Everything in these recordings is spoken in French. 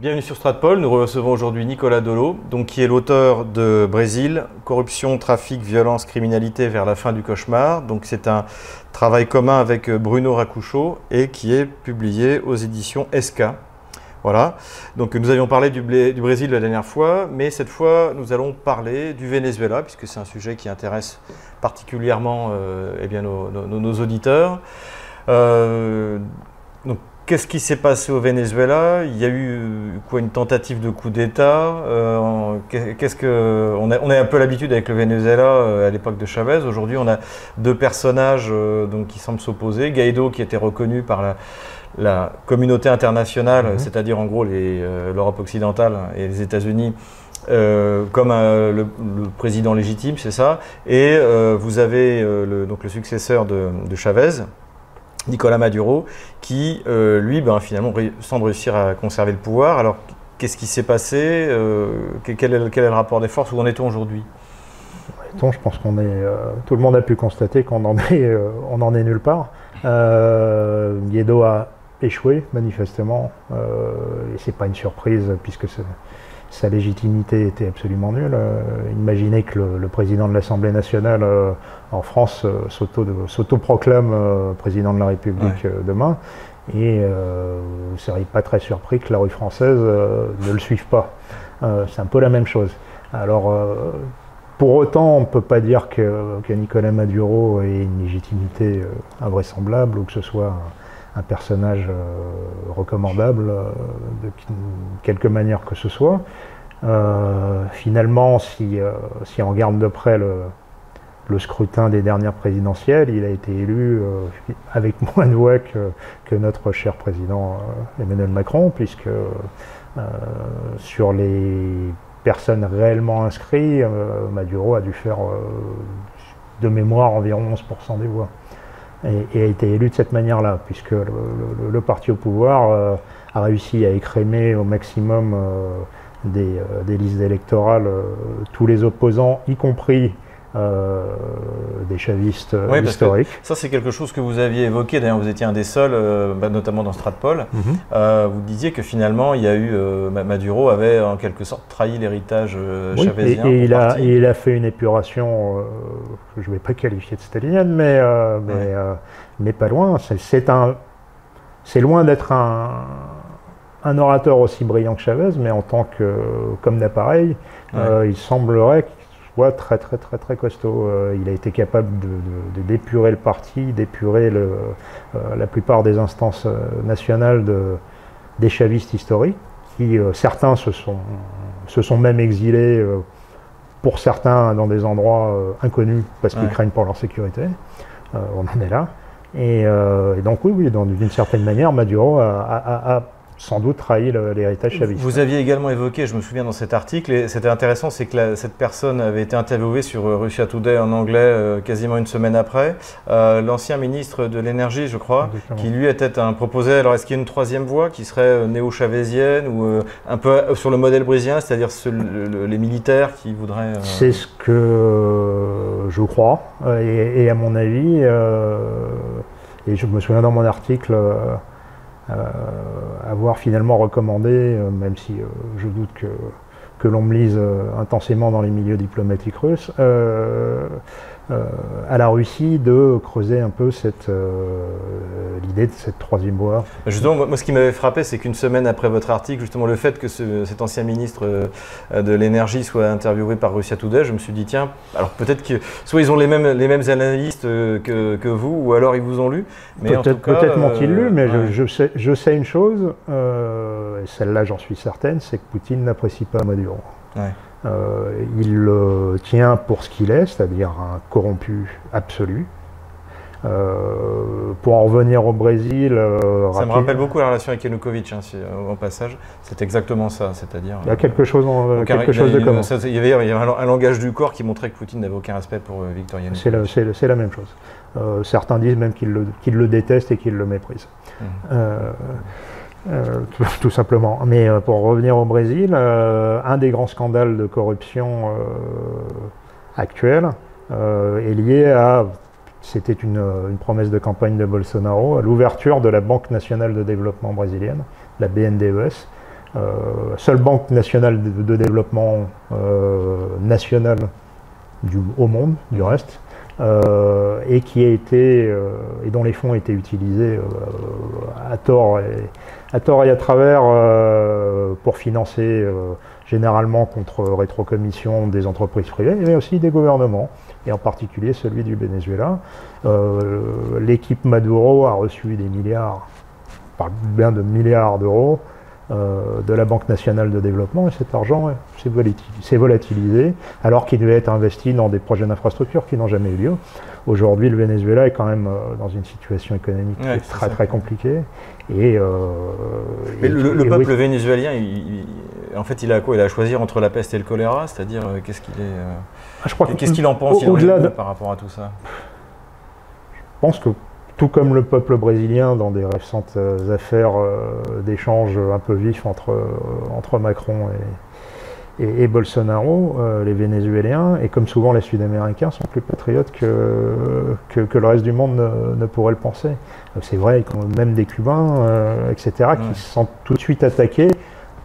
Bienvenue sur Stratpol. Nous recevons aujourd'hui Nicolas Dolo, donc, qui est l'auteur de Brésil, Corruption, trafic, violence, criminalité vers la fin du cauchemar. Donc, c'est un travail commun avec Bruno Racouchot et qui est publié aux éditions SK. Voilà. Donc, nous avions parlé du, Brésil la dernière fois, mais cette fois, nous allons parler du Venezuela, puisque c'est un sujet qui intéresse particulièrement euh, eh nos, auditeurs. Euh, Qu'est-ce qui s'est passé au Venezuela? Il y a eu quoi une tentative de coup d'État. Euh, qu'est-ce que on a, on a un peu l'habitude avec le Venezuela euh, à l'époque de Chavez. Aujourd'hui, on a deux personnages euh, donc qui semblent s'opposer. Guaido, qui était reconnu par la, communauté internationale, mhm. c'est-à-dire en gros l'Europe occidentale et les États-Unis, comme le, président légitime, c'est ça. Et vous avez le, donc le successeur de, de Chavez, Nicolas Maduro, qui, euh, lui, ben, finalement, semble réussir à conserver le pouvoir. Alors, qu'est-ce qui s'est passé euh, quel, est, le rapport des forces? Où en est-on aujourd'hui? Je pense qu'on est. Euh, tout le monde a pu constater qu'on en est, on en est nulle part. Guaido a échoué manifestement, et c'est pas une surprise puisque sa légitimité était absolument nulle. imaginez que le, président de l'Assemblée nationale en France euh, s'auto-proclame euh, président de la République euh, demain. Et vous ne seriez pas très surpris que la rue française ne le suive pas. c'est un peu la même chose. Alors, pour autant, on ne peut pas dire que, Nicolas Maduro ait une légitimité invraisemblable ou que ce soit un, personnage recommandable de quelque manière que ce soit. finalement, si, si, on regarde de près le, le scrutin des dernières présidentielles, il a été élu euh, avec moins de voix que, notre cher président euh, Emmanuel Macron, puisque euh, sur les personnes réellement inscrites, Maduro a dû faire de mémoire environ 11% des voix. Et, a été élu de cette manière-là, puisque le, parti au pouvoir a réussi à écrémer au maximum des, des, listes électorales tous les opposants, y compris euh, des chavistes euh, historiques. ça, c'est quelque chose que vous aviez évoqué. D'ailleurs, vous étiez un des seuls, euh, bah, notamment dans Stratpol. Mhm. vous disiez que finalement, il y a eu Maduro avait en quelque sorte trahi l'héritage oui, Et, il, a, il a fait une épuration que je ne vais pas qualifier de stalinienne, mais, mais, mais, pas loin. C'est un, c'est loin d'être un, un orateur aussi brillant que Chavez, mais en tant que comme d'appareil, il semblerait très très très très costaud. Euh, il a été capable de, d'épurer le parti, d'épurer euh, la plupart des instances euh, nationales de, des chavistes historiques, qui certains se sont, se sont même exilés, pour certains dans des endroits inconnus parce qu'ils craignent pour leur sécurité. on en est là. Et, donc oui, oui, d'une certaine manière, Maduro a sans doute trahi l'héritage chaviste. Vous aviez également évoqué, je me souviens dans cet article, et c'était intéressant, c'est que cette personne avait été interviewée sur euh, Russia Today en anglais euh, quasiment une semaine après. Euh, l'ancien ministre de l'énergie, je crois, qui lui était un proposé. Alors est-ce qu'il y a une troisième voie qui serait néo-chavésienne ou un peu sur le modèle brisien, c'est-à-dire les militaires qui voudraient. C'est ce que je crois, et, et, à mon avis, et je me souviens dans mon article. Euh, avoir finalement recommandé, euh, même si euh, je doute que, que l'on me lise intensément dans les milieux diplomatiques russes, euh, à la Russie de creuser un peu cette euh, l'idée de cette troisième voie. Justement, moi, ce qui m'avait frappé, c'est qu'une semaine après votre article, justement, le fait que cet ancien ministre euh, de l'énergie soit interviewé par Russia Today, je me suis dit, tiens, alors peut-être que soit ils ont les mêmes, les mêmes analystes que, que vous, ou alors ils vous ont lu. Peut-être peut m'ont-ils lu, mais je, sais, je, sais, une chose, et celle-là j'en suis certaine, c'est que Poutine n'apprécie pas Maduro. Ouais. Euh, il le tient pour ce qu'il est, c'est-à-dire un corrompu absolu. Euh, pour en revenir au Brésil. Euh, ça me rappelle beaucoup la relation avec Yanukovych, hein, au passage. C'est exactement ça, c'est-à-dire. Il y a quelque chose, quelque chose de commun. Il y avait, un, langage du corps qui montrait que Poutine n'avait aucun respect pour Victor Yanukovych. C'est la, même chose. certains disent même qu'il le, le, déteste et qu'il le méprise. Mmh. Euh, tout, simplement. Mais euh, pour revenir au Brésil, euh, un des grands scandales de corruption actuels est lié à, c'était une, promesse de campagne de Bolsonaro, à l'ouverture de la Banque nationale de développement brésilienne, la BNDES, seule banque nationale de, développement nationale du, au monde, du reste. Et qui a été et dont les fonds été utilisés à tort et à tort et à travers pour financer généralement contre rétrocommission des entreprises privées, mais aussi des gouvernements, et en particulier celui du Venezuela. Euh, l'équipe Maduro a reçu des milliards, bien de milliards d'euros, euh, de la Banque nationale de développement, et cet argent s'est volatilisé, alors qu'il devait être investi dans des projets d'infrastructure qui n'ont jamais eu lieu. Aujourd'hui, le Venezuela est quand même euh, dans une situation économique très très compliquée. Et, Mais le, peuple vénézuélien, en fait, il a quoi? Il a à choisir entre la peste et le choléra, c'est-à-dire euh, qu'est-ce qu'il est, euh, ah, qu'est-ce qu'il en pense par rapport à tout ça? Je pense que tout comme le peuple brésilien dans des récentes euh, affaires d'échanges un peu vifs entre, entre Macron et, et, Bolsonaro, les Vénézuéliens, et comme souvent les Sud-Américains, sont plus patriotes que, que, le reste du monde ne, pourrait le penser. C'est vrai, même des Cubains, etc., qui se sentent tout de suite attaqués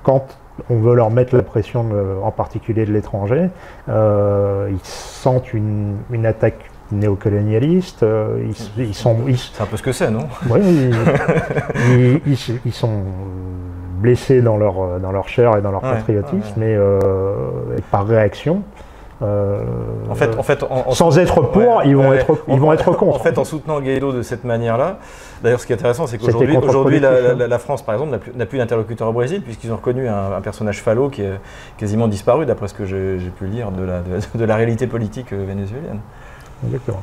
quand on veut leur mettre la pression, en particulier de l'étranger. Euh, ils sentent une, attaque néocolonialiste. Euh, ils, sont, c'est un peu ce que c'est, non? Oui, ils, sont blessés dans leur, dans leur chair et dans leur patriotisme, mais euh, par réaction. Euh, en fait, en fait, sans être pour, ils vont être, ils vont être contre. En fait, en soutenant Guaido de cette manière-là. D'ailleurs, ce qui est intéressant, c'est qu'aujourd'hui, aujourd'hui, la, France, par exemple, n'a plus, d'interlocuteur au Brésil puisqu'ils ont reconnu un, personnage phallo qui est quasiment disparu, d'après ce que j'ai pu lire de la, de, la réalité politique euh, vénézuélienne. Exactement.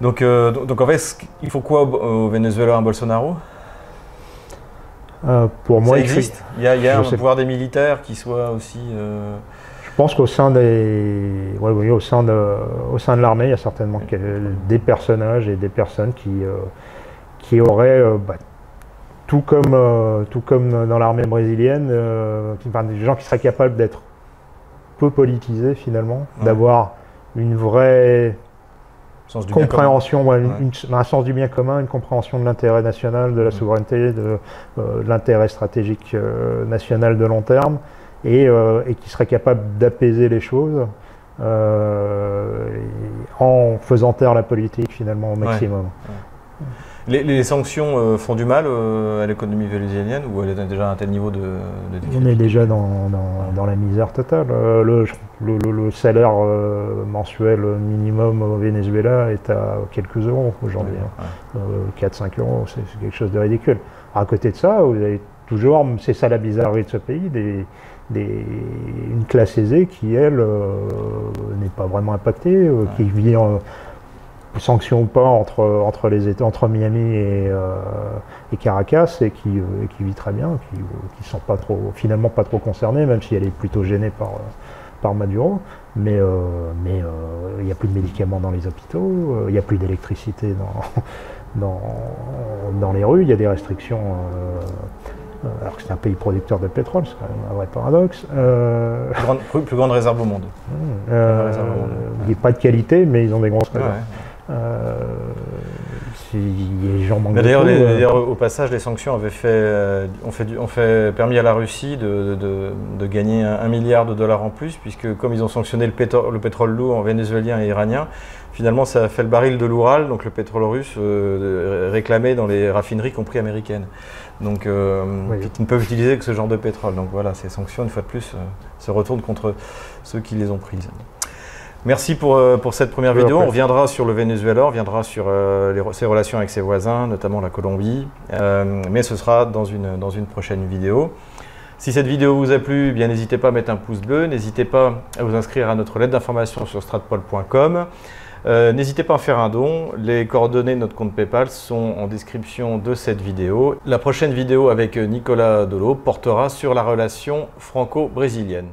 Donc, euh, donc, en fait, il faut quoi au, Venezuela un Bolsonaro? Pour moi, ça existe. Il, y a, il y a un pouvoir des militaires qui soit aussi. Je pense qu'au sein des, oui, au sein de, au sein de l'armée, il y a certainement des personnages et des personnes qui, euh, qui auraient, euh, bah, tout comme, euh, tout comme dans l'armée brésilienne, des gens qui seraient capables d'être peu politisés finalement, d'avoir une vraie compréhension, un sens du bien commun, une compréhension de l'intérêt national, de la souveraineté, de l'intérêt stratégique national de long terme. Euh, et, qui serait capable d'apaiser les choses euh, en faisant taire la politique finalement au maximum. Les, sanctions euh, font du mal à l'économie vénézuélienne ou elle est déjà à un tel niveau de, On est déjà dans, la misère totale. le, salaire mensuel minimum au Venezuela est à quelques euros aujourd'hui. 4-5 hein. euros, c'est quelque chose de ridicule. À côté de ça, vous avez toujours, c'est ça la bizarrerie de ce pays, des, une classe aisée qui, elle, euh, n'est pas vraiment impactée, euh, qui vit en sanction ou pas entre, entre, les États, entre Miami et, euh, et Caracas et qui, qui, vit très bien, qui ne sont pas trop, finalement pas trop concernés, même si elle est plutôt gênée par, par Maduro. Mais mais il n'y a plus de médicaments dans les hôpitaux, il n'y a plus d'électricité dans, dans, dans, les rues, il y a des restrictions euh, alors que c'est un pays producteur de pétrole, c'est quand même un vrai paradoxe. Euh, plus, grande, réserve au monde. Euh, il n'y a pas de qualité, mais ils ont des grosses réserves. D'ailleurs, au passage, les sanctions avaient fait, ont, fait, ont fait permis à la Russie de, de, gagner un, milliard de dollars en plus, puisque comme ils ont sanctionné le, pétrole, le pétrole lourd vénézuélien et iranien, finalement ça a fait le baril de l'Oural, donc le pétrole russe réclamé dans les raffineries, compris américaines. Donc, euh, qui ne peuvent utiliser que ce genre de pétrole. Donc voilà, ces sanctions, une fois de plus, euh, se retournent contre ceux qui les ont prises. Merci pour, euh, pour cette première vidéo. On reviendra sur le Venezuela, on reviendra sur ses relations avec ses voisins, notamment la Colombie. mais ce sera dans une, dans une prochaine vidéo. Si cette vidéo vous a plu, eh bien n'hésitez pas à mettre un pouce bleu, n'hésitez pas à vous inscrire à notre lettre d'information sur stratpol.com. Euh, n'hésitez pas à faire un don. Les coordonnées de notre compte PayPal sont en description de cette vidéo. La prochaine vidéo avec Nicolas Dolo portera sur la relation franco-brésilienne.